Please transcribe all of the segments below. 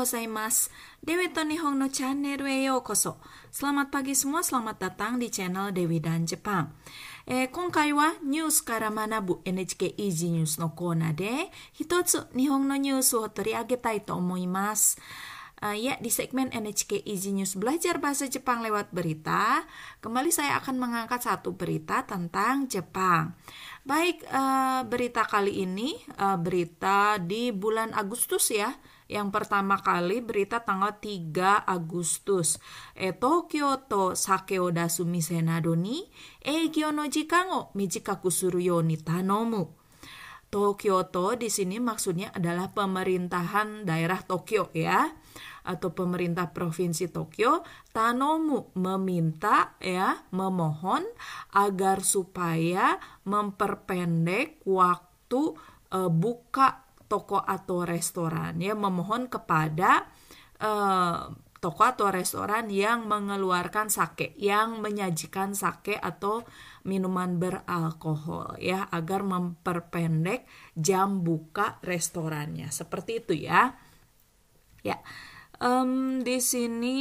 皆さん、おはようございます。Dewi to Nihon no channel e yokoso. Selamat pagi semua, selamat datang di channel Dewi dan Jepang. えー今回はニュースから学ぶ NHK イージーニュースのコーナーで一つ日本のニュースを取り上げたいと思います。Uh, ya, di segmen NHK Easy News Belajar Bahasa Jepang lewat berita, kembali saya akan mengangkat satu berita tentang Jepang. Baik, eh, berita kali ini eh, berita di bulan Agustus ya. yang pertama kali berita tanggal 3 Agustus. Eh, Tokyo to sake o dasu mise nado ni eigyo no jikan o mijikaku suru yo ni tanomu. Tokyo to di sini maksudnya adalah pemerintahan daerah Tokyo ya atau pemerintah provinsi Tokyo Tanomu meminta ya memohon agar supaya memperpendek waktu eh, buka toko atau restoran ya memohon kepada eh, toko atau restoran yang mengeluarkan sake, yang menyajikan sake atau minuman beralkohol ya agar memperpendek jam buka restorannya. Seperti itu ya. Ya. em, di sini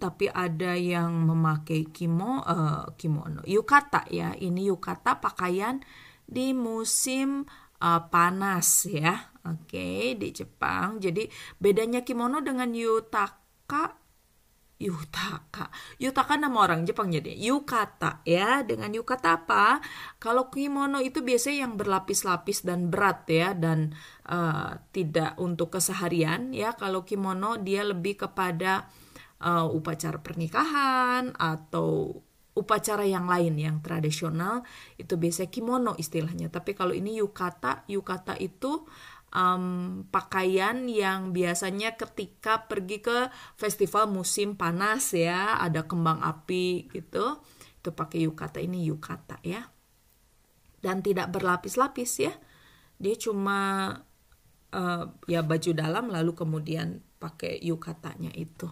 tapi ada yang memakai kimo eh, kimono yukata ya. Ini yukata pakaian di musim eh, panas ya. Oke, di Jepang. Jadi bedanya kimono dengan yutaka Yutaka. Yutaka nama orang Jepang jadi yukata ya. Dengan yukata apa? Kalau kimono itu biasanya yang berlapis-lapis dan berat ya dan eh, tidak untuk keseharian ya. Kalau kimono dia lebih kepada eh, upacara pernikahan atau upacara yang lain yang tradisional itu biasanya kimono istilahnya. Tapi kalau ini yukata, yukata itu um, pakaian yang biasanya ketika pergi ke festival musim panas ya, ada kembang api gitu, itu pakai yukata ini yukata ya. Dan tidak berlapis-lapis ya. Dia cuma uh, ya baju dalam lalu kemudian pakai yukatanya itu.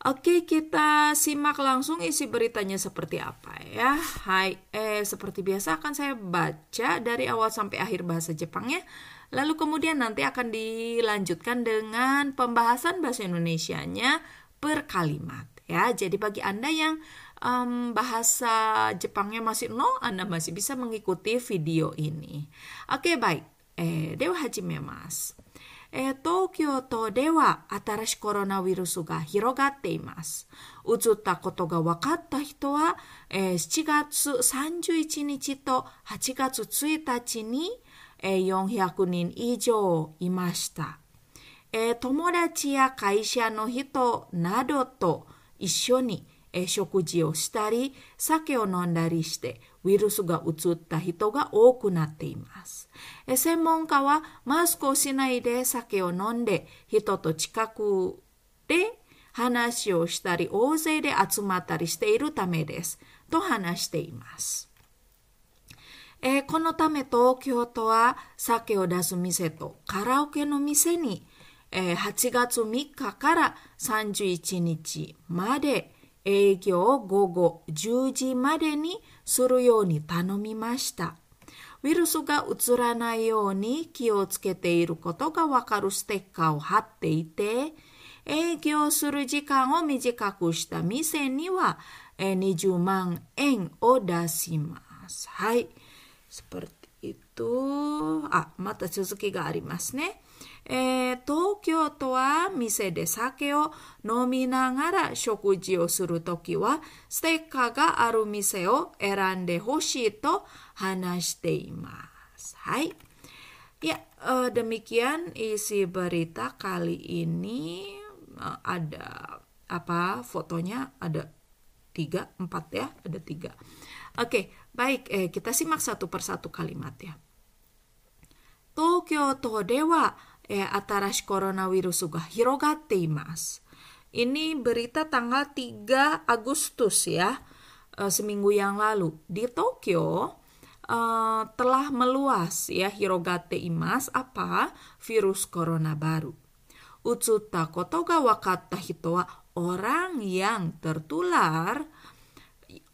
Oke, kita simak langsung isi beritanya seperti apa ya. Hai, eh seperti biasa akan saya baca dari awal sampai akhir bahasa Jepangnya. Lalu kemudian nanti akan dilanjutkan dengan pembahasan bahasa Indonesianya per kalimat ya. Jadi bagi Anda yang em, bahasa Jepangnya masih nol, Anda masih bisa mengikuti video ini. Oke, baik. Eh, dewa hajimemasu. えー東京都では新しいコロナウイルスが広がっています。移ったことが分かった人は、えー7月31日と8月1日に、えー400人以上いました。えー友達や会社の人などと一緒に、えー食事をしたり、酒を飲んだりして、ウイルスが移った人が多くなっています。専門家はマスクをしないで酒を飲んで、人と近くで話をしたり、大勢で集まったりしているためです。と話しています。えーこのため東京都は酒を出す店とカラオケの店に、えー8月3日から31日まで営業を午後10時までにするように頼みました。ウイルスが移らないように気をつけていることがわかるステッカーを貼っていて、営業する時間を短くした店には20万円を出します。はい。seperti itu. あ、また続きがありますね。えー東京都は店で酒を飲みながら食事をするときは、ステッカーがある店を選んでほしいと話しています。はい。Ya, eh, demikian isi berita kali ini Eh, ada apa fotonya ada tiga empat ya ada tiga oke baik eh, kita simak satu persatu kalimat ya 東京都では、 えー新しいコロナウイルスが広がっています。Ini berita tanggal 3 Agustus ya, eh, seminggu yang lalu. Di Tokyo eh, telah meluas ya hirogate imas apa virus corona baru. Utsutta koto ga wakatta hito wa orang yang tertular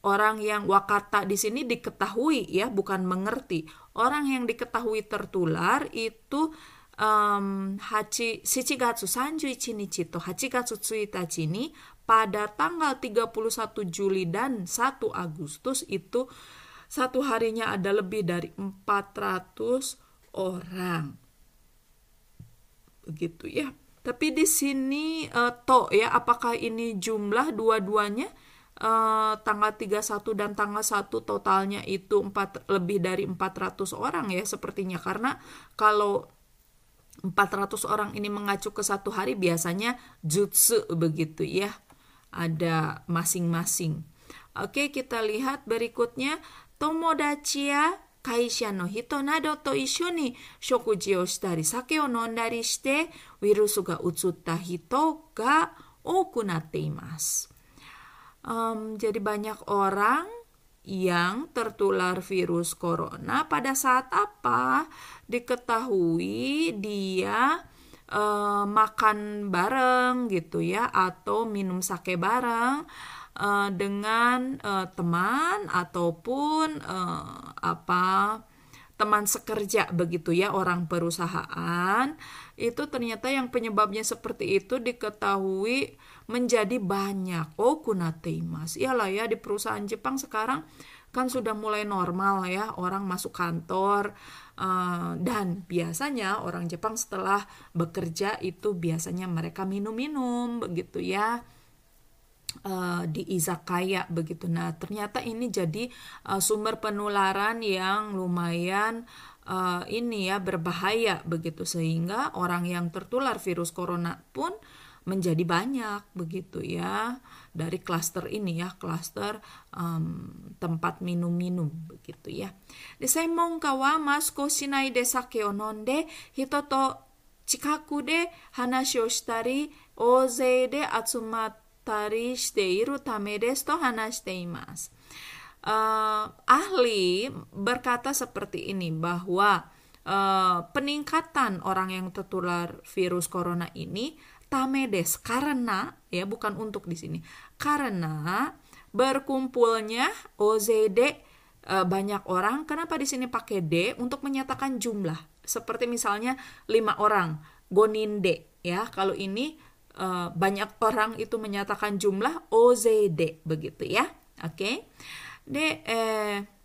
orang yang wakata di sini diketahui ya bukan mengerti orang yang diketahui tertular itu um, Hachi, Shichigatsu 31 Nichi to Hachigatsu 1 ini pada tanggal 31 Juli dan 1 Agustus itu satu harinya ada lebih dari 400 orang. Begitu ya. Tapi di sini uh, to ya apakah ini jumlah dua-duanya uh, tanggal 31 dan tanggal 1 totalnya itu 4 lebih dari 400 orang ya sepertinya karena kalau 400 orang ini mengacu ke satu hari biasanya jutsu begitu ya ada masing-masing. Oke, kita lihat berikutnya. Tomodachi ya kaisha no hito nado to isho ni shokuji o shitari sake o nondari shite ga utsutta hito ga imasu. Um, jadi banyak orang yang tertular virus corona pada saat apa? Diketahui dia uh, makan bareng gitu ya atau minum sake bareng uh, dengan uh, teman ataupun uh, apa teman sekerja begitu ya orang perusahaan itu ternyata yang penyebabnya seperti itu diketahui menjadi banyak. Oh kunateimas iyalah ya di perusahaan Jepang sekarang kan sudah mulai normal ya orang masuk kantor Uh, dan biasanya orang Jepang setelah bekerja itu biasanya mereka minum-minum begitu ya. Uh, di izakaya begitu. Nah ternyata ini jadi uh, sumber penularan yang lumayan uh, ini ya berbahaya begitu. Sehingga orang yang tertular virus corona pun menjadi banyak begitu ya dari klaster ini ya klaster um, tempat minum-minum begitu ya. De seimonka wa masko shinai de sake o nonde hito to chikaku de hanashi o shitari oze de atsumattari shite iru tame desu to hanashite imasu. Uh, ahli berkata seperti ini bahwa uh, peningkatan orang yang tertular virus corona ini tamedes karena ya bukan untuk di sini. Karena berkumpulnya OZD e, banyak orang. Kenapa di sini pakai D? Untuk menyatakan jumlah. Seperti misalnya lima orang goninde ya. Kalau ini e, banyak orang itu menyatakan jumlah OZD begitu ya. Oke. Okay? D eh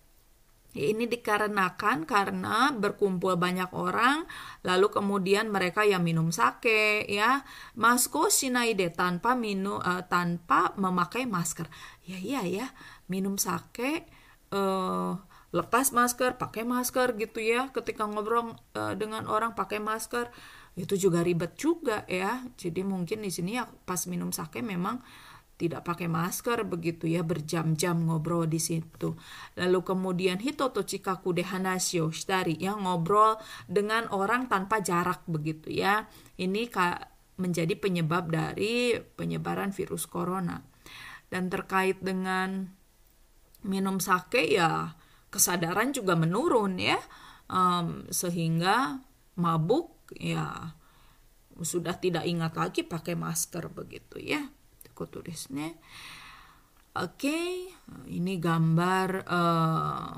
ini dikarenakan karena berkumpul banyak orang, lalu kemudian mereka yang minum sake, ya, masko shinaide tanpa minum uh, tanpa memakai masker. Ya iya ya, minum sake uh, lepas masker, pakai masker gitu ya. Ketika ngobrol uh, dengan orang pakai masker, itu juga ribet juga ya. Jadi mungkin di sini ya pas minum sake memang tidak pakai masker begitu ya berjam-jam ngobrol di situ. Lalu kemudian hitoto chikaku de hanashio shitari yang ngobrol dengan orang tanpa jarak begitu ya. Ini menjadi penyebab dari penyebaran virus corona. Dan terkait dengan minum sake ya kesadaran juga menurun ya. Um, sehingga mabuk ya sudah tidak ingat lagi pakai masker begitu ya. ことですね。Oke, ini gambar uh,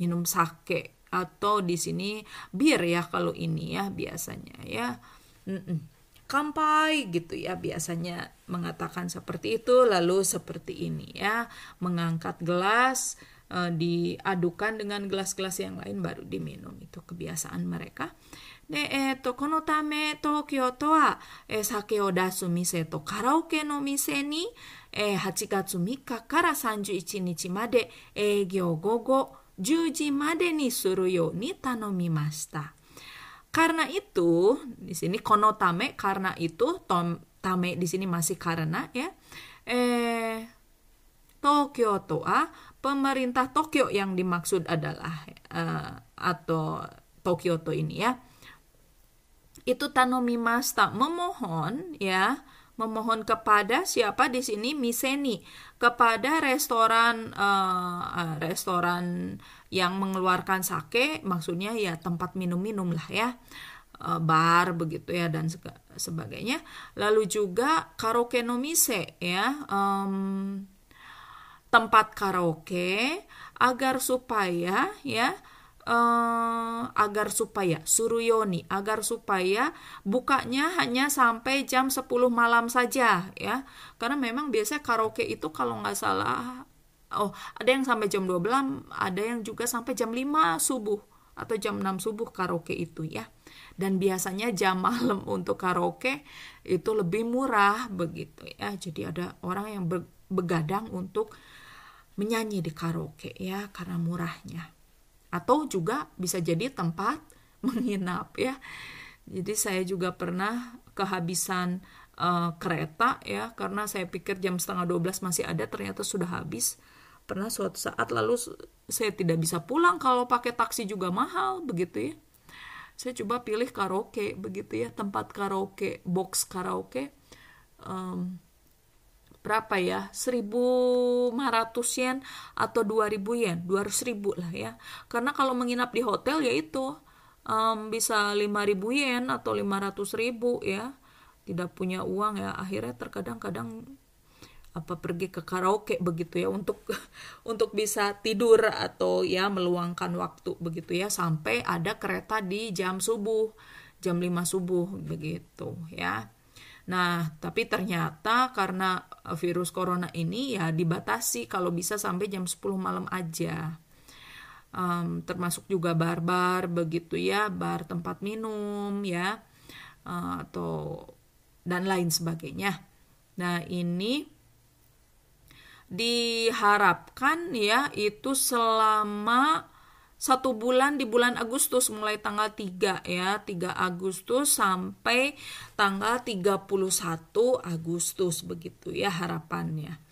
minum sake atau di sini bir ya kalau ini ya biasanya ya. Mm-mm. Kampai gitu ya biasanya mengatakan seperti itu lalu seperti ini ya mengangkat gelas uh, diadukan dengan gelas-gelas yang lain baru diminum itu kebiasaan mereka. で、えっ、ー、と、このため東京都は、えー、酒を出す店とカラオケの店に、えー、8月3日から31日まで営業午後10時までにするように頼みました。Karena itu, di sini kono tame, karena itu, tom, tame di sini masih karena ya. Eh, Tokyo Toa, pemerintah Tokyo yang dimaksud adalah uh, atau Tokyo to ini ya itu tanomi masta memohon ya. Memohon kepada siapa di sini? Miseni. Kepada restoran uh, restoran yang mengeluarkan sake maksudnya ya tempat minum-minum lah ya. Uh, bar begitu ya dan sebagainya. Lalu juga karaoke no mise ya. Um, tempat karaoke agar supaya ya uh, agar supaya suruyoni agar supaya bukanya hanya sampai jam 10 malam saja ya. Karena memang biasanya karaoke itu kalau nggak salah oh ada yang sampai jam 12 ada yang juga sampai jam 5 subuh atau jam 6 subuh karaoke itu ya. Dan biasanya jam malam untuk karaoke itu lebih murah begitu ya. Jadi ada orang yang begadang untuk menyanyi di karaoke ya karena murahnya atau juga bisa jadi tempat menginap ya. Jadi saya juga pernah kehabisan uh, kereta ya. Karena saya pikir jam setengah 12 masih ada ternyata sudah habis. Pernah suatu saat lalu saya tidak bisa pulang kalau pakai taksi juga mahal begitu ya. Saya coba pilih karaoke begitu ya. Tempat karaoke box karaoke. Um, berapa ya? 1500 yen atau 2000 yen? 200 ribu lah ya. Karena kalau menginap di hotel ya itu um, bisa 5000 yen atau 500 ribu ya. Tidak punya uang ya. Akhirnya terkadang-kadang apa pergi ke karaoke begitu ya. Untuk untuk bisa tidur atau ya meluangkan waktu begitu ya. Sampai ada kereta di jam subuh jam 5 subuh begitu ya Nah, tapi ternyata karena virus corona ini ya dibatasi kalau bisa sampai jam 10 malam aja. Um, termasuk juga bar-bar begitu ya, bar tempat minum ya, uh, atau dan lain sebagainya. Nah, ini diharapkan ya itu selama satu bulan di bulan Agustus mulai tanggal 3 ya 3 Agustus sampai tanggal 31 Agustus begitu ya harapannya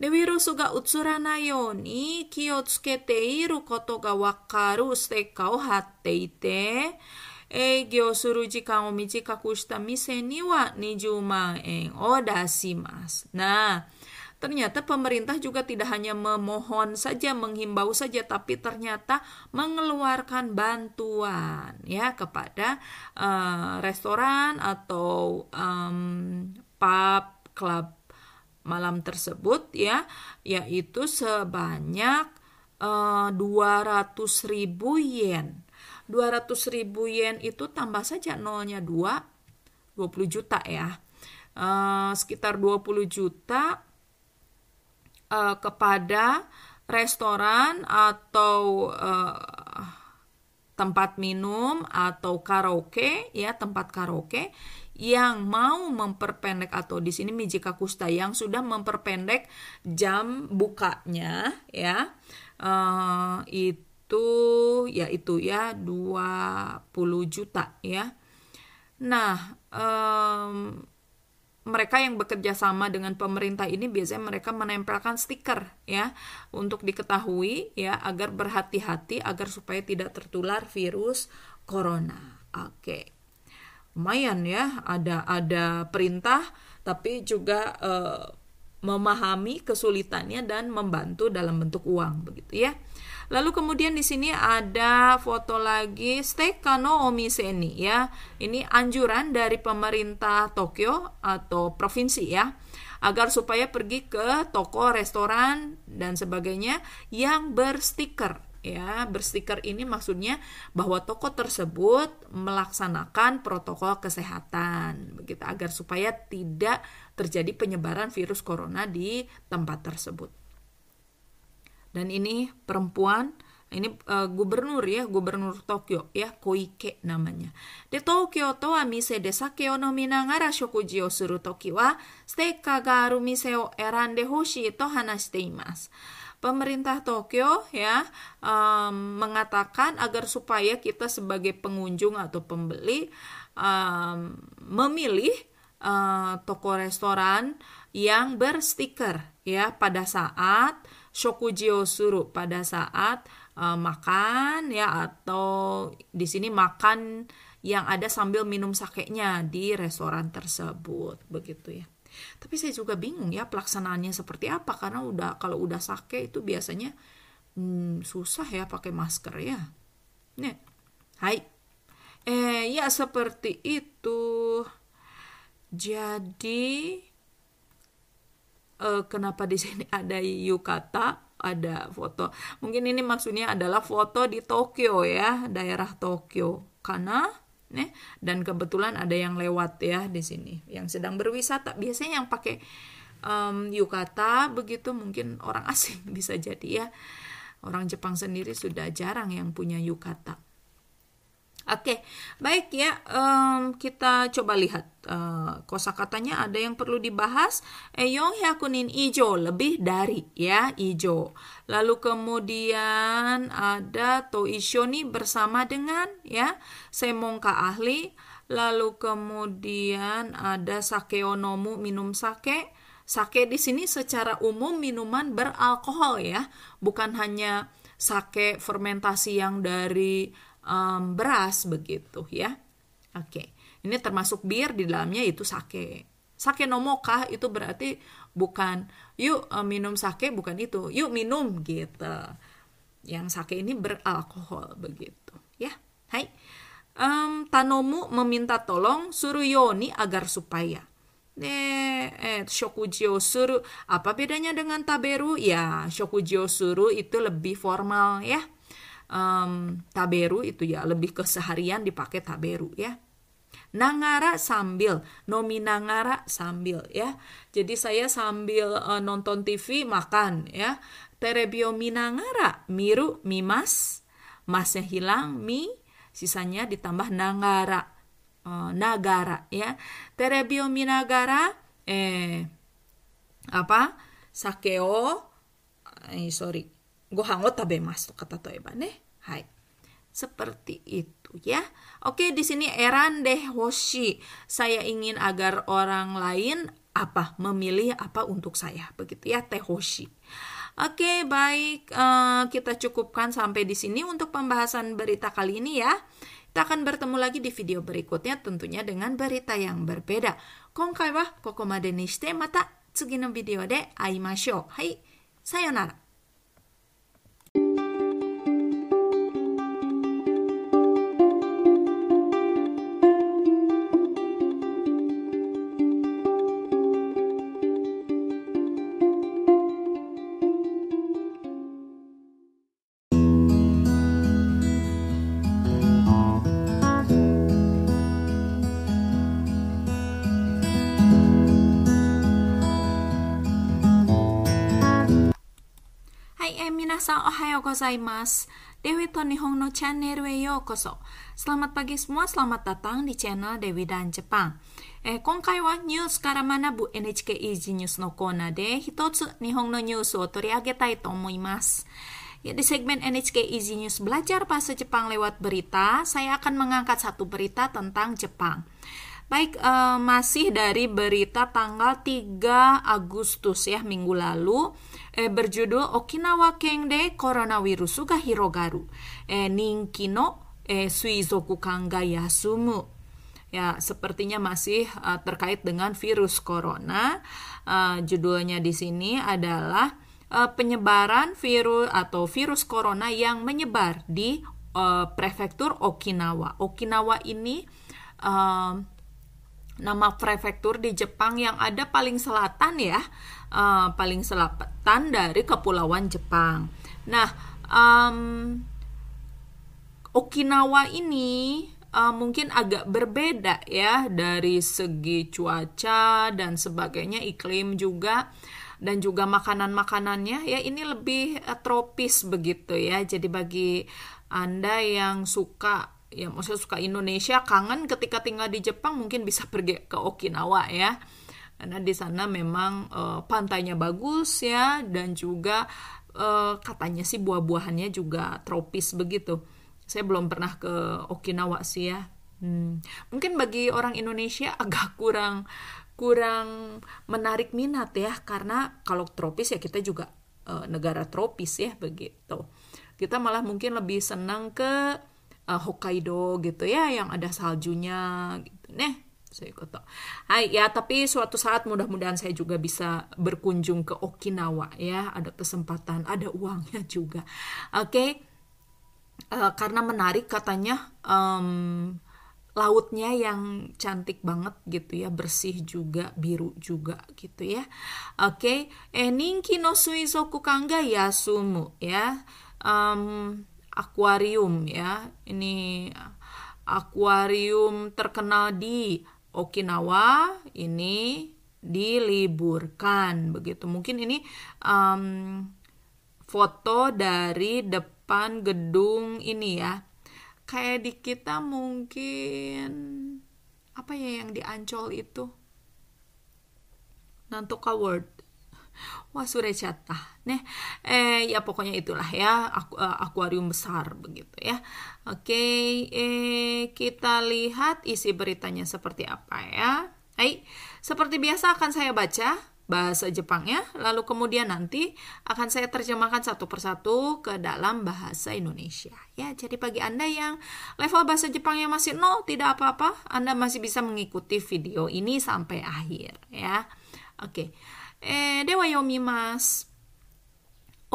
でウイルスがうつらないように気をつけていることがわかるステッカーを貼っていて営業する時間を短くした店には20万円を出します。Nah, Ternyata pemerintah juga tidak hanya memohon saja, menghimbau saja, tapi ternyata mengeluarkan bantuan ya kepada uh, restoran atau um, pub, klub malam tersebut ya, yaitu sebanyak uh, eh, 200 ribu yen. 200 ribu yen itu tambah saja nolnya 2, 20 juta ya. Uh, sekitar 20 juta uh, kepada restoran atau uh, tempat minum atau karaoke ya tempat karaoke yang mau memperpendek atau di sini Mijika Kusta yang sudah memperpendek jam bukanya ya. Uh, itu ya itu ya 20 juta ya. Nah um, mereka yang bekerja sama dengan pemerintah ini biasanya mereka menempelkan stiker ya untuk diketahui ya agar berhati-hati agar supaya tidak tertular virus corona. Oke. Lumayan ya ada ada perintah tapi juga uh, memahami kesulitannya dan membantu dalam bentuk uang begitu ya. Lalu kemudian di sini ada foto lagi Stekano Omiseni ya. Ini anjuran dari pemerintah Tokyo atau provinsi ya agar supaya pergi ke toko, restoran dan sebagainya yang berstiker ya berstiker ini maksudnya bahwa toko tersebut melaksanakan protokol kesehatan begitu agar supaya tidak terjadi penyebaran virus corona di tempat tersebut dan ini perempuan ini uh, gubernur ya gubernur Tokyo ya Koike namanya. De Tokyo to wa mise de sake o nominagara shokuji o suru toki wa steka ga aru mise o erande hoshi to hanashite imasu. Pemerintah Tokyo ya um, mengatakan agar supaya kita sebagai pengunjung atau pembeli um, memilih uh, toko restoran yang berstiker ya pada saat shokuji suru pada saat uh, makan ya atau di sini makan yang ada sambil minum sakenya di restoran tersebut begitu ya. Tapi saya juga bingung ya pelaksanaannya seperti apa karena udah kalau udah sake itu biasanya hmm, susah ya pakai masker ya. Nih, hai. Eh ya seperti itu. Jadi uh, kenapa di sini ada yukata ada foto. Mungkin ini maksudnya adalah foto di Tokyo ya, daerah Tokyo. Karena nih dan kebetulan ada yang lewat ya di sini yang sedang berwisata. Biasanya yang pakai um, yukata begitu mungkin orang asing bisa jadi ya. Orang Jepang sendiri sudah jarang yang punya yukata. Oke, baik ya. Um, kita coba lihat uh, kosakatanya ada yang perlu dibahas. Eyong hyakunin ijo lebih dari ya ijo. Lalu kemudian ada toisho nih bersama dengan ya semongka ahli. Lalu kemudian ada sakeonomu minum sake. Sake di sini secara umum minuman beralkohol ya, bukan hanya sake fermentasi yang dari um, beras begitu ya. Oke, ini termasuk bir di dalamnya itu sake. Sake nomoka itu berarti bukan yuk uh, minum sake bukan itu, yuk minum gitu. Yang sake ini beralkohol begitu ya. Hai. Um, Tanomu meminta tolong Suruyoni agar supaya eh, eh shokuji suru apa bedanya dengan taberu ya shokuji suru itu lebih formal ya um, taberu itu ya lebih keseharian dipakai taberu ya. Nangara sambil nomi nangara sambil ya. Jadi saya sambil uh, nonton TV makan ya. Terebio minangara miru mimas masnya hilang mi sisanya ditambah nangara uh, nagara ya. Terebio minagara eh apa? Sakeo eh, sorry gohan o tabemasu kata toeba ne. Hai. Seperti itu ya. Oke, di sini eran deh hoshi. Saya ingin agar orang lain apa memilih apa untuk saya begitu ya teh hoshi. Oke, baik. Uh, kita cukupkan sampai di sini untuk pembahasan berita kali ini ya. Kita akan bertemu lagi di video berikutnya tentunya dengan berita yang berbeda. Kongkai wa kokomade ni shite mata tsugi no video de aimashou. Hai, sayonara. さんおはようございます。Dewi to Nihon no Channel e yokoso. Selamat pagi semua, selamat datang di channel Dewi dan Jepang. Eh, 今回はニュースから学ぶ NHK Easy News のコーナーで一つ日本のニュースを取り上げたいと思います。Ya, di segmen NHK Easy News Belajar Bahasa Jepang lewat berita, saya akan mengangkat satu berita tentang Jepang. Baik, uh, masih dari berita tanggal 3 Agustus ya, minggu lalu eh, berjudul Okinawa Ken de Coronavirus ga hirogaru. Eh, ninki no eh, suizoku kan ga yasumu. Ya, sepertinya masih uh, terkait dengan virus corona. Uh, judulnya di sini adalah uh, penyebaran virus atau virus corona yang menyebar di uh, prefektur Okinawa. Okinawa ini uh, nama prefektur di Jepang yang ada paling selatan ya uh, paling selatan dari kepulauan Jepang. Nah, um, Okinawa ini uh, mungkin agak berbeda ya dari segi cuaca dan sebagainya, iklim juga dan juga makanan-makanannya ya ini lebih uh, tropis begitu ya. Jadi bagi Anda yang suka ya maksudnya suka Indonesia kangen ketika tinggal di Jepang mungkin bisa pergi ke Okinawa ya karena di sana memang uh, pantainya bagus ya dan juga uh, katanya sih buah-buahannya juga tropis begitu. Saya belum pernah ke Okinawa sih ya. Hmm. Mungkin bagi orang Indonesia agak kurang kurang menarik minat ya karena kalau tropis ya kita juga uh, negara tropis ya begitu. Kita malah mungkin lebih senang ke Hokkaido gitu ya yang ada saljunya gitu. Nih, Seikoto. Hai, ya tapi suatu saat mudah-mudahan saya juga bisa berkunjung ke Okinawa ya, ada kesempatan, ada uangnya juga. Oke. Okay? Uh, eh, karena menarik katanya um, lautnya yang cantik banget gitu ya, bersih juga, biru juga gitu ya. Oke, okay. eh ninki no suizoku kangga yasumu ya. Um, akuarium ya. Ini akuarium terkenal di Okinawa ini diliburkan begitu. Mungkin ini um, foto dari depan gedung ini ya. Kayak di kita mungkin apa ya yang di Ancol itu? Nantoka World catah nih eh ya pokoknya itulah ya aku, uh, akuarium besar begitu ya oke eh kita lihat isi beritanya seperti apa ya Hai, seperti biasa akan saya baca bahasa Jepangnya, lalu kemudian nanti akan saya terjemahkan satu persatu ke dalam bahasa Indonesia. Ya, jadi bagi Anda yang level bahasa Jepangnya masih nol, tidak apa-apa, Anda masih bisa mengikuti video ini sampai akhir, ya. Oke. Eh, dewa yomimasu.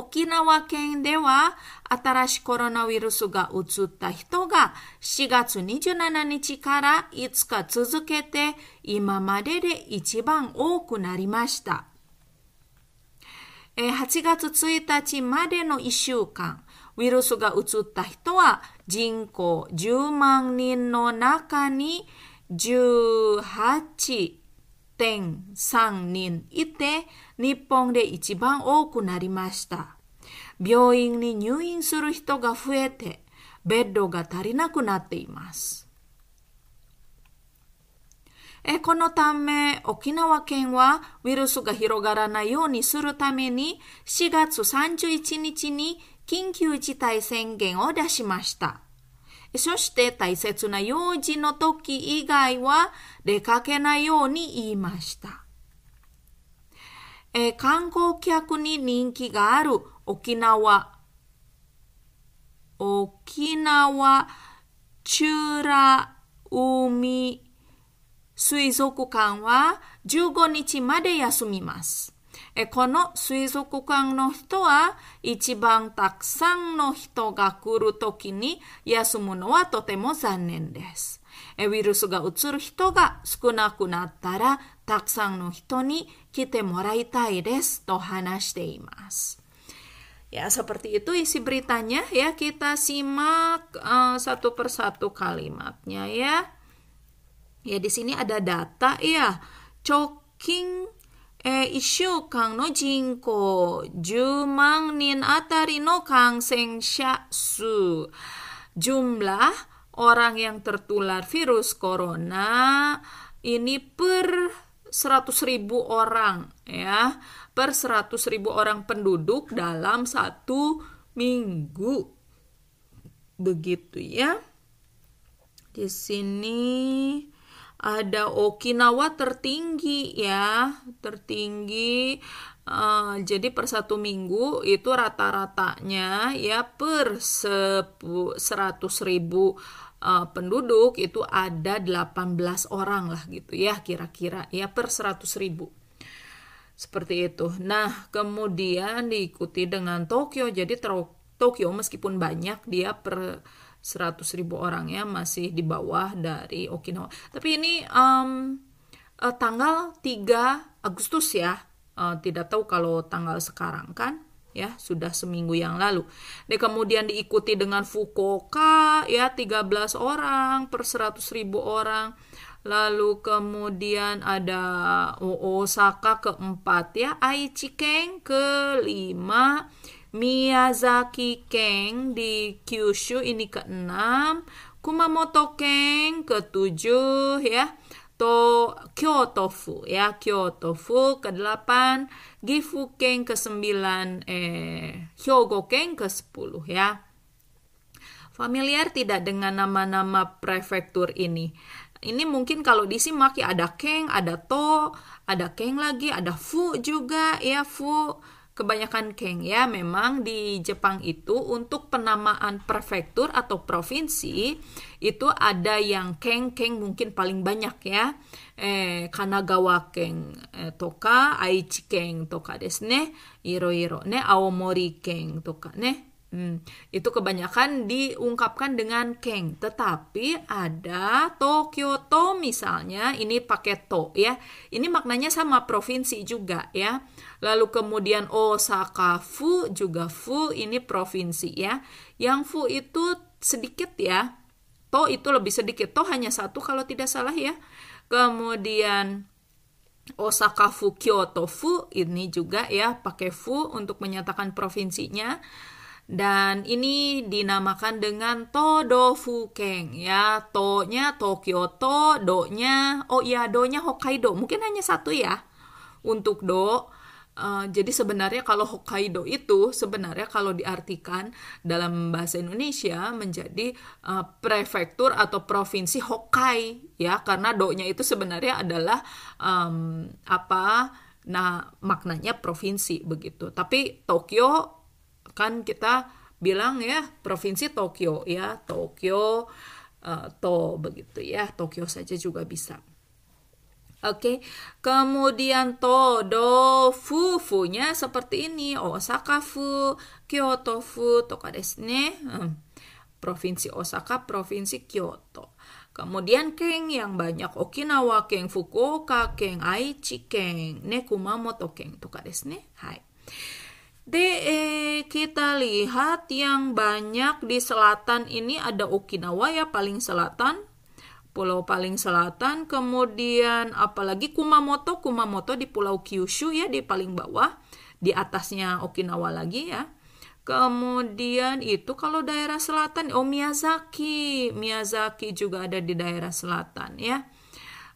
沖縄県では新しいコロナウイルスが移った人が4月27日から5日続けて今までで一番多くなりました。8月1日までの1週間、ウイルスが移った人は人口10万人の中に18 1.3人いて、日本で一番多くなりました。病院に入院する人が増えて、ベッドが足りなくなっています。えこのため、沖縄県はウイルスが広がらないようにするために、4月31日に緊急事態宣言を出しました。そして大切な用事の時以外は出かけないように言いました。えー、観光客に人気がある沖縄、沖縄、チラ海水族館は15日まで休みます。えこの水族館の人は一番たくさんの人が来るときに休むのはとても残念です。えウイルスがうつる人が少なくなったらたくさんの人に来てもらいたいですと話しています。Ya, seperti itu isi beritanya ya. Kita simak uh, satu persatu kalimatnya ya. Ya, di sini ada data ya. Choking eh, isu kang no jinko jumang nin atari no kang seng su. Jumlah orang yang tertular virus corona ini per 100 ribu orang ya. Per 100 ribu orang penduduk dalam satu minggu. Begitu ya. Di sini ada Okinawa tertinggi ya tertinggi uh, jadi per satu minggu itu rata-ratanya ya per seratus ribu uh, penduduk itu ada 18 orang lah gitu ya kira-kira ya per 100 ribu seperti itu. Nah, kemudian diikuti dengan Tokyo. Jadi Tokyo meskipun banyak dia per 100 ribu orang ya masih di bawah dari Okinawa. Tapi ini um, uh, tanggal 3 Agustus ya. Uh, tidak tahu kalau tanggal sekarang kan ya sudah seminggu yang lalu. Dan kemudian diikuti dengan Fukuoka ya 13 orang per 100 ribu orang. Lalu kemudian ada Osaka keempat ya, Aichi Ken kelima, Miyazaki Ken di Kyushu ini keenam, Kumamoto Ken ketujuh ya, to Kyoto-fu ya. Kyoto-fu ke-8 Gifu-ken ke-9 eh Hyogo-ken ke-10 ya. Familiar tidak dengan nama-nama prefektur ini? Ini mungkin kalau disimak ya ada keng, ada to, ada keng lagi, ada fu juga ya. Fu kebanyakan keng ya memang di Jepang itu untuk penamaan prefektur atau provinsi itu ada yang keng keng mungkin paling banyak ya. Eh Kanagawa keng eh, toka Aichi keng toka desu ne iro iro ne Aomori keng toka ne Hmm, itu kebanyakan diungkapkan dengan keng, tetapi ada Tokyo to misalnya, ini pakai to ya. Ini maknanya sama provinsi juga ya. Lalu kemudian Osaka fu juga fu ini provinsi ya. Yang fu itu sedikit ya. To itu lebih sedikit. To hanya satu kalau tidak salah ya. Kemudian Osaka fu Kyoto fu ini juga ya pakai fu untuk menyatakan provinsinya. Dan ini dinamakan dengan Todo Fukeng ya. To-nya Tokyo To, Do-nya oh ya Do-nya Hokkaido. Mungkin hanya satu ya untuk Do. Uh, jadi sebenarnya kalau Hokkaido itu sebenarnya kalau diartikan dalam bahasa Indonesia menjadi uh, prefektur atau provinsi Hokkai ya karena do-nya itu sebenarnya adalah um, apa nah maknanya provinsi begitu. Tapi Tokyo kan kita bilang ya provinsi Tokyo ya Tokyo uh, to begitu ya Tokyo saja juga bisa Oke, okay. kemudian to do fu fu-nya seperti ini. Osaka fu, Kyoto fu, toka desu ne. Hmm. Provinsi Osaka, provinsi Kyoto. Kemudian keng yang banyak Okinawa keng, Fukuoka keng, Aichi keng, ne Kumamoto keng, toka desu ne. Hai. De eh, kita lihat yang banyak di selatan ini ada Okinawa ya paling selatan pulau paling selatan kemudian apalagi Kumamoto Kumamoto di pulau Kyushu ya di paling bawah di atasnya Okinawa lagi ya. Kemudian itu kalau daerah selatan oh Miyazaki Miyazaki juga ada di daerah selatan ya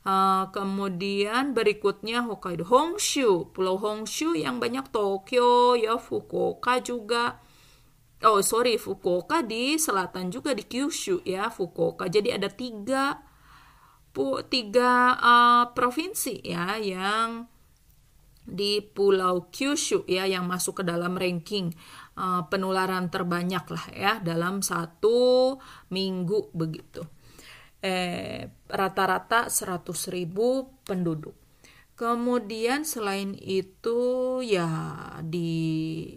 Uh, kemudian berikutnya Hokkaido Honshu, Pulau Honshu yang banyak Tokyo, ya Fukuoka juga. Oh sorry, Fukuoka di selatan juga di Kyushu ya Fukuoka. Jadi ada tiga pu, tiga uh, provinsi ya yang di Pulau Kyushu ya yang masuk ke dalam ranking uh, penularan terbanyak lah ya dalam satu minggu begitu eh, rata-rata 100 ribu penduduk. Kemudian selain itu ya di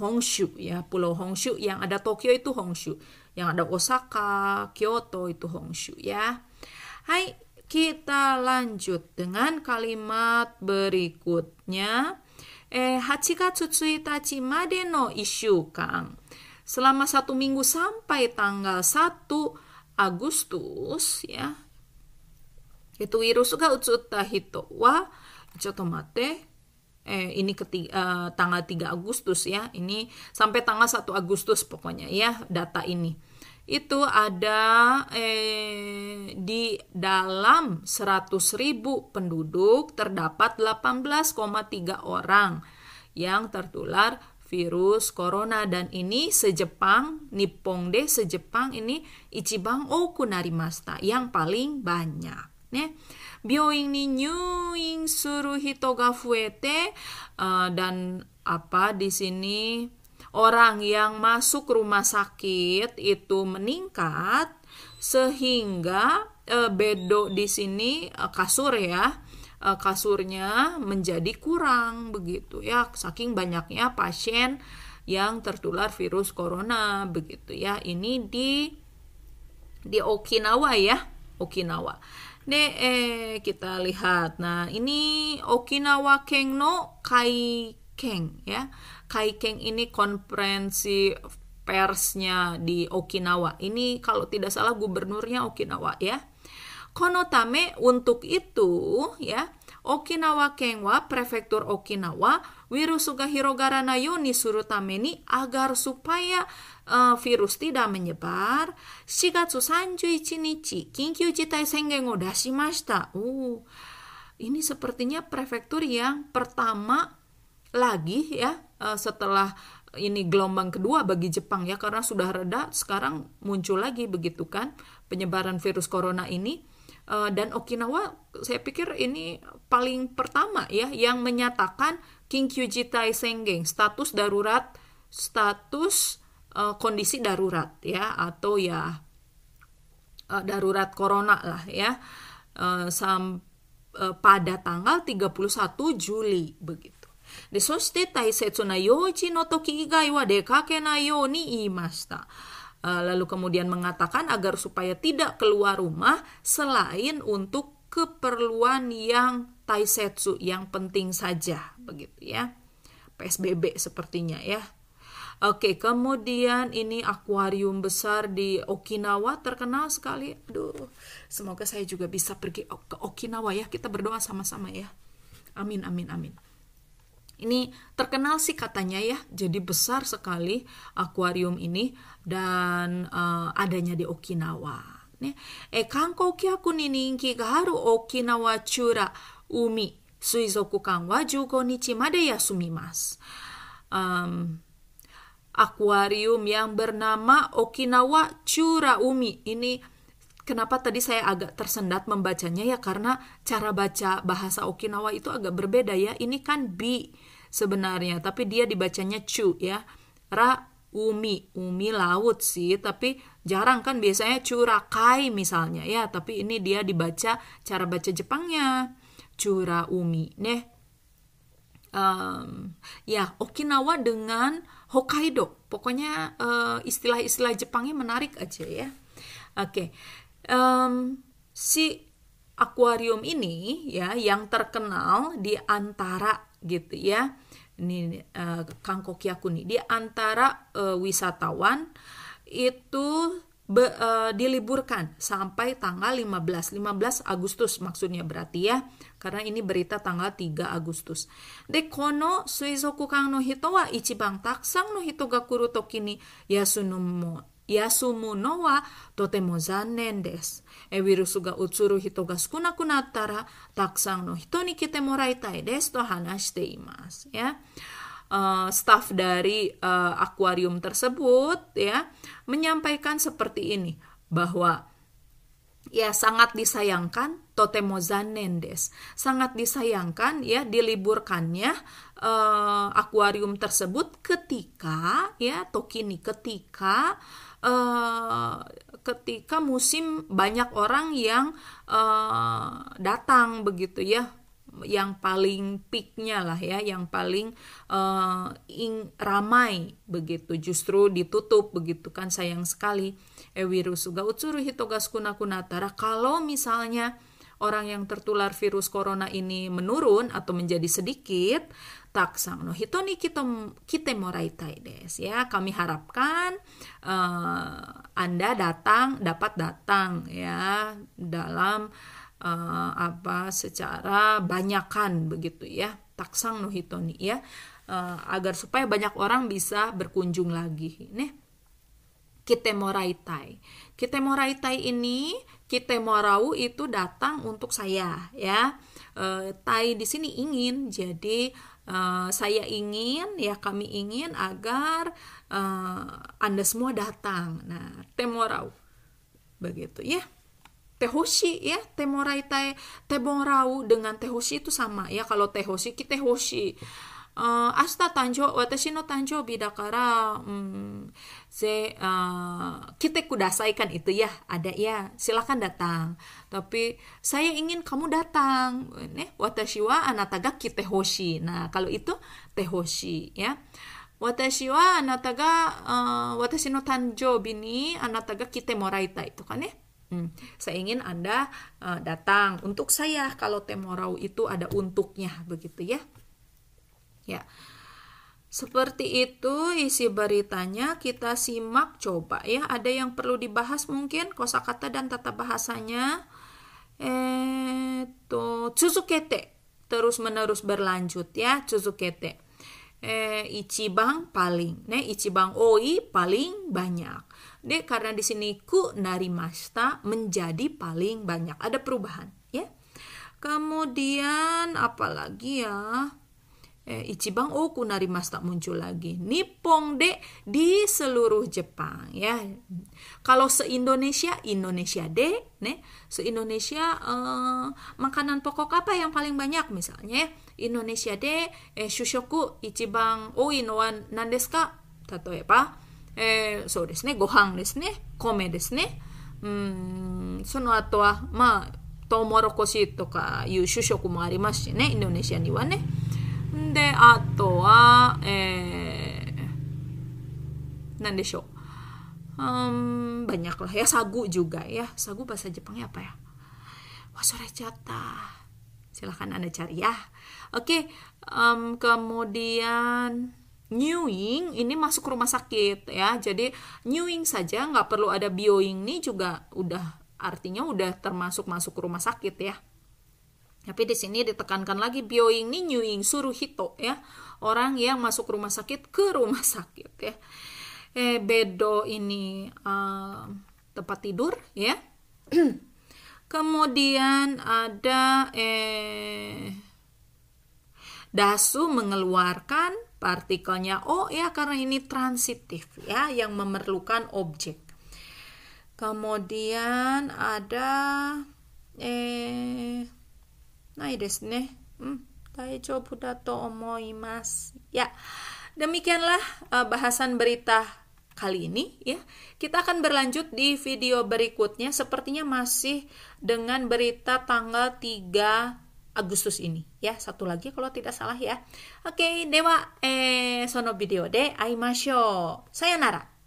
Honshu ya Pulau Honshu yang ada Tokyo itu Honshu, yang ada Osaka, Kyoto itu Honshu ya. Hai, kita lanjut dengan kalimat berikutnya. Eh, Hachigatsu tsuitachi made no kang Selama satu minggu sampai tanggal 1 Agustus ya. Itu virus ga utsutta hito wa coto mate. Eh ini ketiga, uh, tanggal 3 Agustus ya. Ini sampai tanggal 1 Agustus pokoknya ya data ini. Itu ada eh, di dalam 100.000 penduduk terdapat 18,3 orang yang tertular virus corona dan ini sejepang Nippon de sejepang ini ichibang oku narimashita yang paling banyak ne byoin ni nyuin suru hito ga fuete uh, dan apa di sini? Orang yang masuk rumah sakit itu meningkat sehingga uh, bedo di sini uh, kasur ya uh, kasurnya menjadi kurang begitu ya. Saking banyaknya pasien yang tertular virus corona begitu ya. Ini di di Okinawa ya Okinawa. De eh, kita lihat. Nah ini Okinawa Keng no Kai Keng ya. Kai Keng ini konferensi persnya di Okinawa. Ini kalau tidak salah gubernurnya Okinawa ya Kono tame untuk itu ya Okinawa ken wa prefektur Okinawa virus ga hirogarana ni suru tame ni agar supaya uh, virus tidak menyebar 4月31日緊急事態宣言を出しました。Uh, ini sepertinya prefektur yang pertama lagi ya uh, setelah ini gelombang kedua bagi Jepang ya karena sudah reda sekarang muncul lagi begitu kan penyebaran virus corona ini Uh, dan Okinawa saya pikir ini paling pertama ya yang menyatakan Jitai Senggeng status darurat status uh, kondisi darurat ya atau ya uh, darurat corona lah ya uh, sam, uh, pada tanggal 31 Juli begitu. で、そして大切な用事の時以外は出かけないように言いました。 Lalu kemudian mengatakan agar supaya tidak keluar rumah selain untuk keperluan yang taisetsu, yang penting saja, begitu ya. PSBB sepertinya ya. Oke, kemudian ini akuarium besar di Okinawa terkenal sekali. Aduh, semoga saya juga bisa pergi ke Okinawa ya. Kita berdoa sama-sama ya. Amin, amin, amin. Ini terkenal sih katanya ya, jadi besar sekali akuarium ini dan uh, adanya di Okinawa. ね、え観光客に人気がある沖縄チュラ海水族館は15日まで休みます。Um, akuarium yang bernama Okinawa Chura Umi ini kenapa tadi saya agak tersendat membacanya ya karena cara baca bahasa Okinawa itu agak berbeda ya. Ini kan bi sebenarnya, tapi dia dibacanya chu ya. Ra umi, umi laut sih, tapi jarang kan biasanya curakai misalnya ya, tapi ini dia dibaca cara baca Jepangnya. Cura umi. Nih. Um, ya, Okinawa dengan Hokkaido. Pokoknya istilah-istilah uh, Jepangnya menarik aja ya. Oke. Okay. Um, si akuarium ini ya yang terkenal di antara gitu ya. Ini uh, Kangkokiaku nih. Di antara uh, wisatawan itu be, uh, diliburkan sampai tanggal 15 15 Agustus maksudnya berarti ya. Karena ini berita tanggal 3 Agustus. De kono suizokukan no hito wa ichibang taksang no hito ga kuru toki ni yasunumo 休むのはとても残念です。ウイルスがうつる人が少なくなったら、たくさんの人に来てもらいたいですと話しています。Ya. Uh, staf dari uh, akuarium tersebut ya menyampaikan seperti ini bahwa ya sangat disayangkan totemo zannen des. Sangat disayangkan ya diliburkannya uh, akuarium tersebut ketika ya tokini ketika uh, ketika musim banyak orang yang uh, datang begitu ya. Yang paling peaknya lah ya yang paling uh, ing, ramai begitu justru ditutup begitu kan sayang sekali. Ewirusuga utsuru hitogas kuna kunatara kalau misalnya orang yang tertular virus corona ini menurun atau menjadi sedikit taksang no hitoni kita kita moraitai des ya. Kami harapkan uh, anda datang dapat datang ya dalam uh, apa secara banyakan begitu ya. Taksang no hitoni ya. Uh, agar supaya banyak orang bisa berkunjung lagi nih. Kita moraitai kita moraitai ini kita morau itu datang untuk saya ya. E, tai di sini ingin jadi e, saya ingin ya kami ingin agar e, anda semua datang. Nah temorau. Begitu ya. Tehoshi ya. Temorai tai temorau dengan tehoshi itu sama ya. Kalau tehoshi kita tehoshi uh, 明日誕生、私の誕生日だから、うん、ze, uh, kita kudasai kan itu ya, ada ya, silakan datang. Tapi saya ingin kamu datang. Nih, watashi wa anata ga kite hoshi. Nah, kalau itu tehoshi ya. Watashi wa anata ga, uh, watashi no tanjobi ni anata ga kite moraitai itu kan ya. Hmm, saya ingin Anda uh, datang untuk saya kalau temorau itu ada untuknya begitu ya. Ya. Seperti itu isi beritanya kita simak coba ya. Ada yang perlu dibahas mungkin kosakata dan tata bahasanya. Eh, to terus menerus berlanjut ya, tsuzukete. Eh, ichibang paling, ne ichibang oi paling banyak. De karena di sini ku narimashita menjadi paling banyak. Ada perubahan ya. Kemudian apalagi ya? eh, Ichibang Oku Narimasta muncul lagi. Nippon de di seluruh Jepang ya. Kalau se-Indonesia, Indonesia de, ne, se-Indonesia eh, makanan pokok apa yang paling banyak misalnya Indonesia de eh, shushoku ichibang oi no wa nan desu ka? Tatoeba, eh, そうですね、ご飯ですね、米ですね。うん、その後は、まあ、トウモロコシとかいう主食もありますしね、インドネシアにはね。 で、あとは、えー、なんでしょう。Um, banyak lah ya sagu juga ya sagu bahasa Jepangnya apa ya wasorechata silahkan anda cari ya oke okay, um, kemudian Newing ini masuk rumah sakit ya jadi Newing saja nggak perlu ada bioing ini juga udah artinya udah termasuk masuk rumah sakit ya tapi di sini ditekankan lagi bioing ini Newing suruh hito ya. Orang yang masuk rumah sakit ke rumah sakit ya. Eh bedo ini uh, tempat tidur ya. Kemudian ada eh dasu mengeluarkan partikelnya. O ya karena ini transitif ya yang memerlukan objek. Kemudian ada eh nah desu ne hmm, daijoubu da to omoimasu ya demikianlah uh, bahasan berita kali ini ya. Kita akan berlanjut di video berikutnya sepertinya masih dengan berita tanggal 3 Agustus ini ya. Satu lagi kalau tidak salah ya. Oke, dewa eh sono video de aimashou. Sayonara.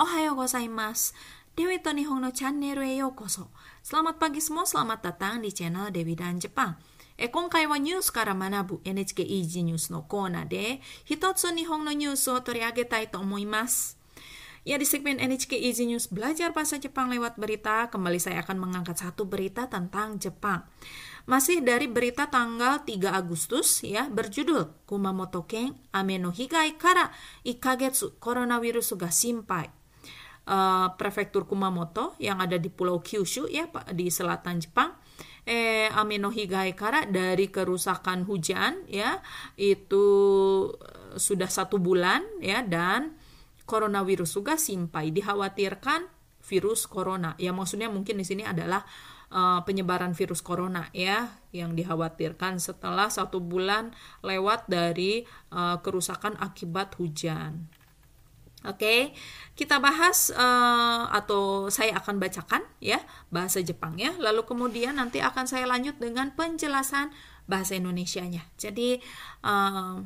皆さんおはようございます。Dewi to Nihong no channel e yokoso. Selamat pagi semua, selamat datang di channel Dewi dan Jepang. え今回はニュースから学ぶ NHK イージーニュースのコーナーで一つ日本のニュースを取り上げたいと思います。Ya di segmen NHK Easy News belajar bahasa Jepang lewat berita, kembali saya akan mengangkat satu berita tentang Jepang. Masih dari berita tanggal 3 Agustus ya berjudul Kumamoto Ken Ame no Higai kara 1 kagetsu Coronavirus ga Simpai. Uh, prefektur Kumamoto yang ada di Pulau Kyushu ya di selatan Jepang. Eh ame no higai kara dari kerusakan hujan ya itu uh, sudah satu bulan ya dan coronavirus juga simpai. Dikhawatirkan virus corona. Ya maksudnya mungkin di sini adalah uh, penyebaran virus corona ya yang dikhawatirkan setelah satu bulan lewat dari uh, kerusakan akibat hujan. Oke, okay, kita bahas uh, atau saya akan bacakan ya bahasa Jepangnya, lalu kemudian nanti akan saya lanjut dengan penjelasan bahasa Indonesianya. Jadi uh,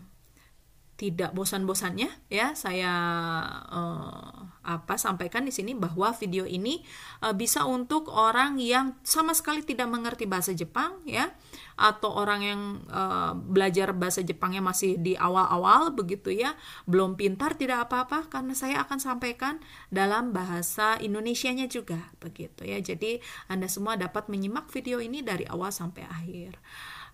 tidak bosan-bosannya ya saya uh, apa sampaikan di sini bahwa video ini uh, bisa untuk orang yang sama sekali tidak mengerti bahasa Jepang ya atau orang yang uh, belajar bahasa Jepangnya masih di awal-awal begitu ya belum pintar tidak apa-apa karena saya akan sampaikan dalam bahasa Indonesianya juga begitu ya jadi Anda semua dapat menyimak video ini dari awal sampai akhir.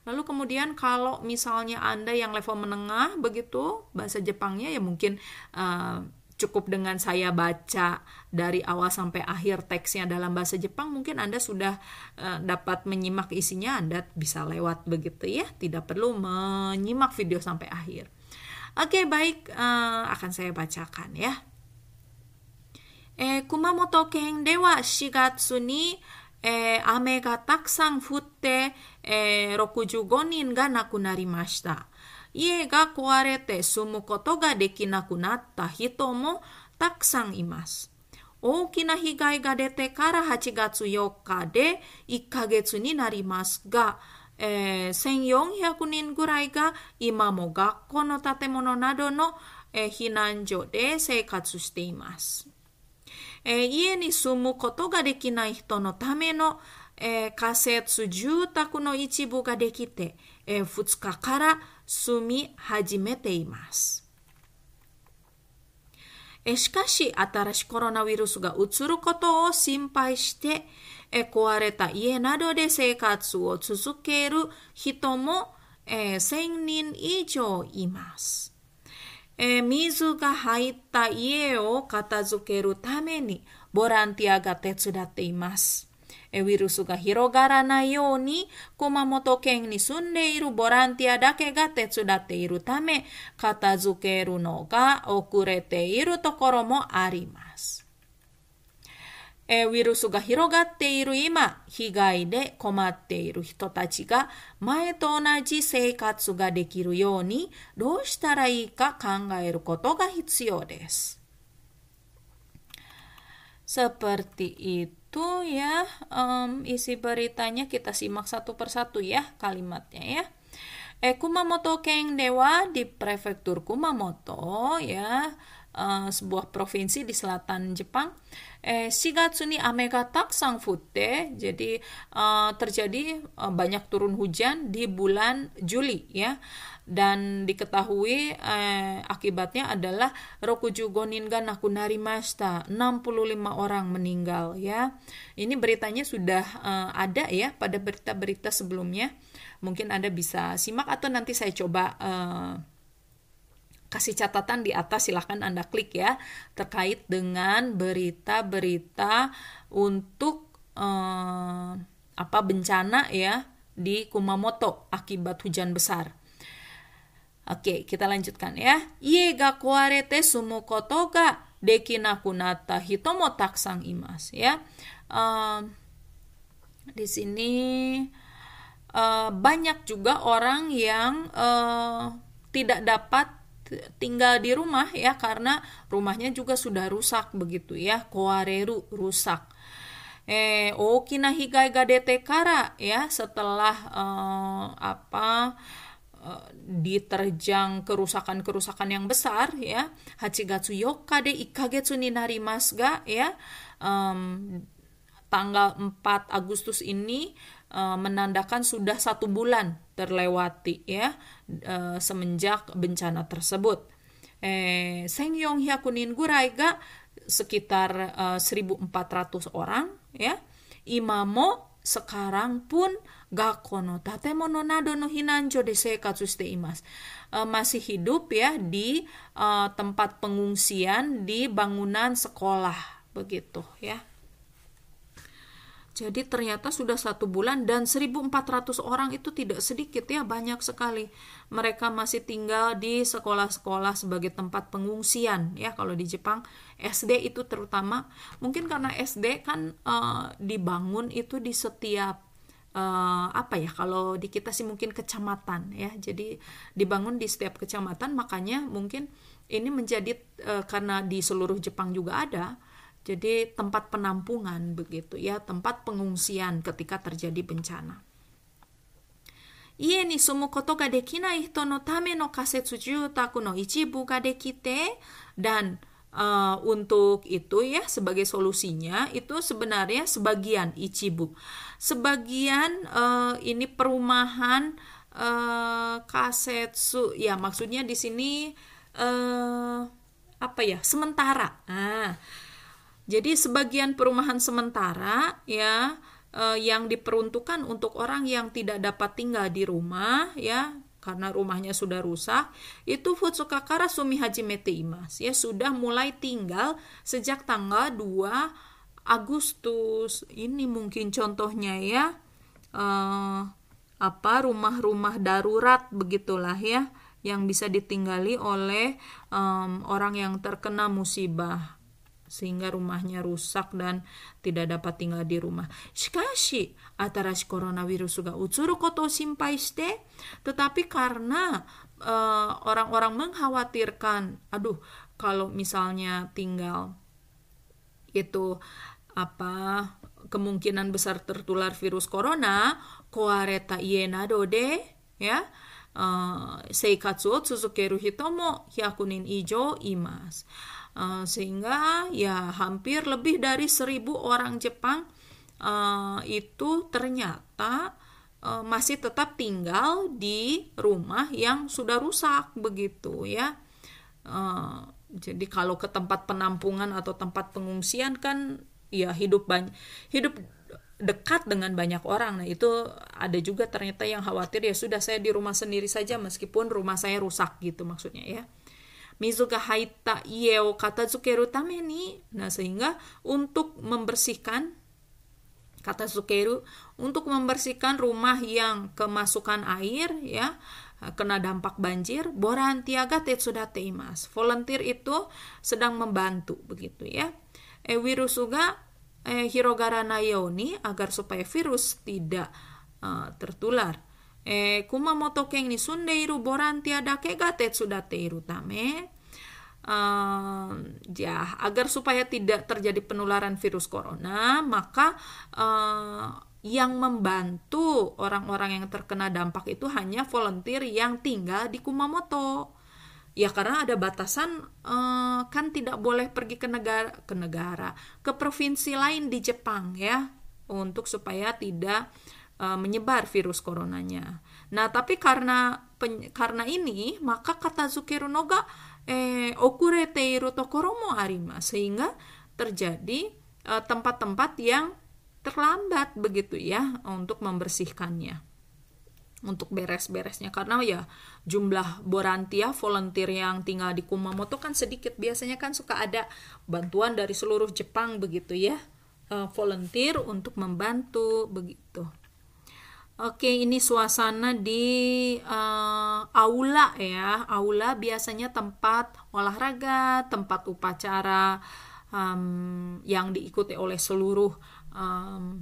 Lalu kemudian kalau misalnya Anda yang level menengah begitu bahasa Jepangnya ya mungkin uh, cukup dengan saya baca dari awal sampai akhir teksnya dalam bahasa Jepang mungkin Anda sudah uh, dapat menyimak isinya Anda bisa lewat begitu ya tidak perlu menyimak video sampai akhir Oke baik uh, akan saya bacakan ya eh, Kumamoto ken dewa 4月にえー、雨がたくさん降って、 えー、65人が亡くなりました。家が壊れて住むことができなくなった人もたくさんいます。大きな被害が出てから8月4日で1ヶ月になりますが、えー、1400人ぐらいが今も学校の建物などの、えー、避難所で生活しています。えー、家に住むことができない人のための、えー、仮設住宅の一部ができて、えー、2日から住み始めています。えしかし、新しいコロナウイルスが移ることを心配して、え壊れた家などで生活を続ける人も、え1000人以上います。えー、水が入った家を片付けるためにボランティアが手伝っています。ウイルスが広がらないように熊本県に住んでいるボランティアだけが手伝っているため片付けるのが遅れているところもあります。えウイルスが広がっている今、被害で困っている人たちが前と同じ生活ができるようにどうしたらいいか考えることが必要です。Seperti itu ya um, isi beritanya kita simak satu persatu ya kalimatnya ya. Eh, Kumamoto Keng Dewa di prefektur Kumamoto ya uh, sebuah provinsi di selatan Jepang. Eh, shigatsu ni ame ga taksang futte, jadi uh, terjadi uh, banyak turun hujan di bulan Juli ya. Dan diketahui eh, akibatnya adalah Rokuju Gonin ga nakunarimashita, 65 orang meninggal ya. Ini beritanya sudah uh, ada ya pada berita-berita sebelumnya. Mungkin Anda bisa simak atau nanti saya coba uh, kasih catatan di atas silahkan Anda klik ya terkait dengan berita-berita untuk eh, apa bencana ya di Kumamoto akibat hujan besar. Oke, kita lanjutkan ya. Ie ga kuarete sumu koto ga dekinaku nata hitomo taksang imas ya. Uh, di sini uh, banyak juga orang yang uh, tidak dapat tinggal di rumah ya karena rumahnya juga sudah rusak begitu ya koareru rusak eh okina higai gadete kara ya setelah eh, apa eh, diterjang kerusakan-kerusakan yang besar ya hachigatsu yoka de ikagetsu ni narimasu ga ya um, tanggal 4 Agustus ini uh, menandakan sudah satu bulan terlewati ya uh, semenjak bencana tersebut. Eh, Sengyong Hyakunin Gurai ga sekitar uh, eh, 1.400 orang ya. Imamo sekarang pun gakono tatemono nado no hinanjo de seikatsu shite imasu. Uh, masih hidup ya di uh, tempat pengungsian di bangunan sekolah begitu ya. Jadi ternyata sudah satu bulan dan 1.400 orang itu tidak sedikit ya, banyak sekali. Mereka masih tinggal di sekolah-sekolah sebagai tempat pengungsian ya kalau di Jepang SD itu terutama mungkin karena SD kan uh, dibangun itu di setiap uh, apa ya kalau di kita sih mungkin kecamatan ya. Jadi dibangun di setiap kecamatan makanya mungkin ini menjadi uh, karena di seluruh Jepang juga ada jadi tempat penampungan begitu ya, tempat pengungsian ketika terjadi bencana. Ie ni sumu koto ga dekinai hito no tame no kasetsu jutaku no ichibu ga dekite dan uh, untuk itu ya sebagai solusinya itu sebenarnya sebagian ichibu. Sebagian uh, ini perumahan uh, kasetsu ya maksudnya di sini uh, apa ya sementara. Nah, jadi sebagian perumahan sementara ya eh, yang diperuntukkan untuk orang yang tidak dapat tinggal di rumah ya karena rumahnya sudah rusak itu Futsukakara Sumi Hajimete Imas ya sudah mulai tinggal sejak tanggal 2 Agustus. Ini mungkin contohnya ya eh, apa rumah-rumah darurat begitulah ya yang bisa ditinggali oleh um, orang yang terkena musibah sehingga rumahnya rusak dan tidak dapat tinggal di rumah. Shikashi, atarashi coronavirus ga utsuru koto simpai shite, tetapi karena uh, orang-orang mengkhawatirkan, aduh, kalau misalnya tinggal itu apa kemungkinan besar tertular virus corona, koareta ienado de, ya, uh, seikatsu o tsuzukeru hito mo 100 nin ijo imasu. Uh, sehingga ya hampir lebih dari seribu orang Jepang uh, itu ternyata uh, masih tetap tinggal di rumah yang sudah rusak begitu ya. Uh, jadi kalau ke tempat penampungan atau tempat pengungsian kan ya hidup banyak hidup dekat dengan banyak orang. Nah, itu ada juga ternyata yang khawatir ya sudah saya di rumah sendiri saja meskipun rumah saya rusak gitu maksudnya ya. Mizu ga haita ie o katazukeru tame ni. Nah, sehingga untuk membersihkan kata Zukeru untuk membersihkan rumah yang kemasukan air ya kena dampak banjir boran tiaga tetsudate imas volunteer itu sedang membantu begitu ya. E virus juga e, hirogara nayoni agar supaya virus tidak uh, tertular e kumamoto ken ni sundeiru boran tiada kega tetsudate iru tame uh, ya agar supaya tidak terjadi penularan virus corona maka uh, yang membantu orang-orang yang terkena dampak itu hanya volunteer yang tinggal di Kumamoto. Ya karena ada batasan uh, kan tidak boleh pergi ke negara ke negara ke provinsi lain di Jepang ya untuk supaya tidak menyebar virus coronanya. Nah, tapi karena karena ini maka kata Zukiru Noga eh, okurete iru tokoro mo arima sehingga terjadi eh, tempat-tempat yang terlambat begitu ya untuk membersihkannya untuk beres-beresnya. Karena ya jumlah borantia volunteer yang tinggal di Kumamoto kan sedikit. Biasanya kan suka ada bantuan dari seluruh Jepang begitu ya uh, volunteer untuk membantu begitu Oke, ini suasana di uh, aula ya. Aula biasanya tempat olahraga, tempat upacara um, yang diikuti oleh seluruh um,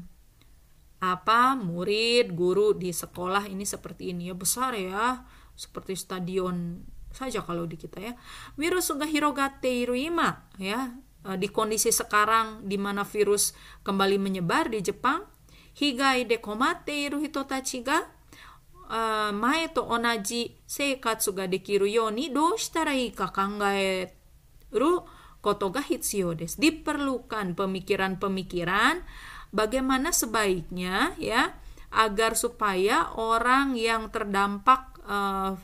apa murid, guru di sekolah ini seperti ini ya besar ya, seperti stadion saja kalau di kita ya. Virus suga hirogate iruima ya. Uh, di kondisi sekarang di mana virus kembali menyebar di Jepang 被害で困っている人たちがあ前と同じ生活ができるようにどうしたらいいか考えることが必要です。Diperlukan pemikiran-pemikiran bagaimana sebaiknya ya agar supaya orang yang terdampak uh,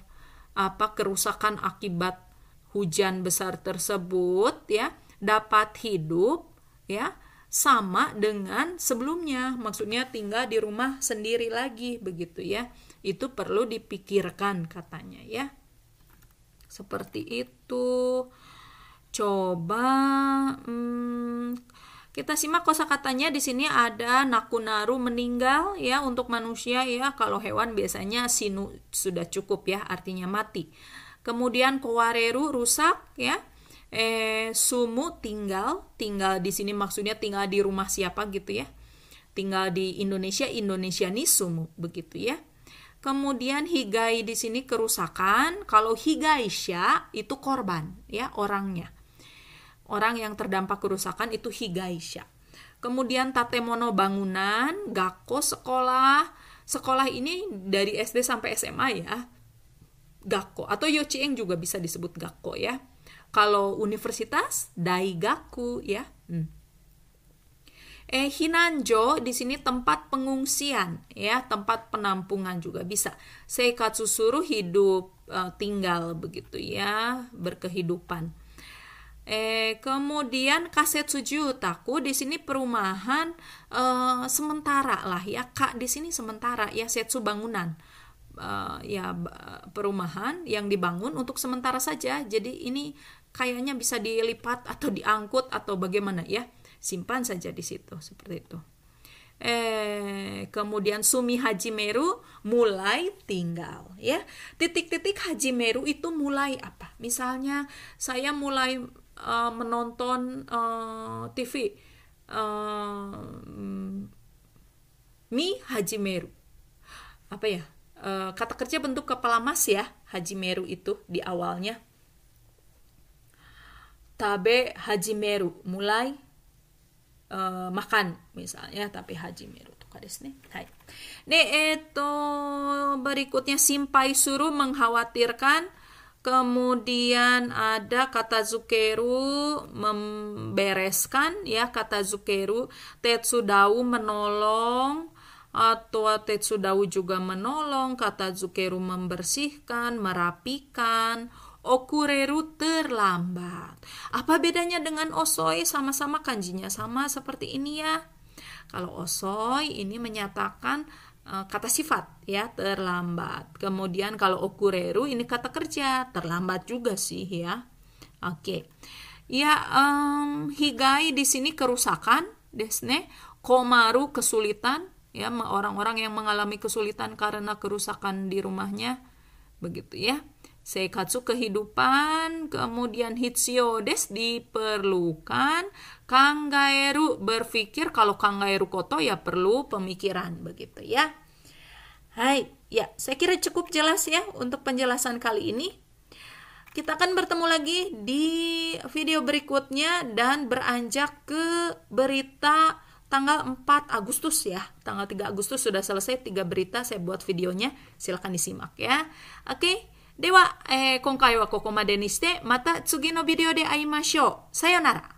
apa kerusakan akibat hujan besar tersebut ya dapat hidup ya sama dengan sebelumnya, maksudnya tinggal di rumah sendiri lagi begitu ya. Itu perlu dipikirkan katanya ya. Seperti itu. Coba hmm, kita simak kosakatanya di sini ada nakunaru meninggal ya untuk manusia ya. Kalau hewan biasanya sinu sudah cukup ya, artinya mati. Kemudian kowareru rusak ya eh sumu tinggal tinggal di sini maksudnya tinggal di rumah siapa gitu ya. Tinggal di Indonesia Indonesia nih sumu begitu ya. Kemudian higai di sini kerusakan. Kalau higaisha itu korban ya orangnya. Orang yang terdampak kerusakan itu higaisha kemudian tatemono bangunan gakko sekolah. Sekolah ini dari SD sampai SMA ya gakko. Atau yochieng juga bisa disebut gakko ya kalau universitas daigaku ya. Hmm. Eh Hinanjo di sini tempat pengungsian ya, tempat penampungan juga bisa. Seikatsu suruh hidup uh, tinggal begitu ya, berkehidupan. Eh kemudian kaset suju taku di sini perumahan uh, sementara lah ya kak di sini sementara ya setsu bangunan uh, ya perumahan yang dibangun untuk sementara saja jadi ini kayaknya bisa dilipat atau diangkut atau bagaimana ya. Simpan saja di situ seperti itu. Eh kemudian Sumi Haji Meru mulai tinggal ya. Titik-titik Haji Meru itu mulai apa? Misalnya saya mulai uh, menonton uh, eh, TV uh, Mi Haji Meru apa ya? Uh, kata kerja bentuk kepala mas ya Haji Meru itu di awalnya tabe hajimeru mulai uh, makan misalnya tapi hajimeru berikutnya simpai suruh mengkhawatirkan Kemudian ada kata zukeru membereskan ya kata zukeru tetsudau menolong atau tetsudau juga menolong. Kata zukeru membersihkan merapikan okureru terlambat. Apa bedanya dengan osoi? Sama-sama kanjinya sama seperti ini ya. Kalau osoi ini menyatakan uh, kata sifat ya, terlambat. Kemudian kalau okureru ini kata kerja, terlambat juga sih ya. Oke. Okay. Ya, um, higai di sini kerusakan, desne. komaru kesulitan ya orang-orang yang mengalami kesulitan karena kerusakan di rumahnya begitu ya seikatsu kehidupan kemudian hitsiodes diperlukan kangaeru berpikir kalau kangaeru koto ya perlu pemikiran begitu ya Hai ya saya kira cukup jelas ya untuk penjelasan kali ini kita akan bertemu lagi di video berikutnya dan beranjak ke berita tanggal 4 Agustus ya. Tanggal 3 Agustus sudah selesai tiga berita saya buat videonya. Silahkan disimak ya. Oke. では、えー、今回はここまでにして、また次のビデオで会いましょう。さよなら。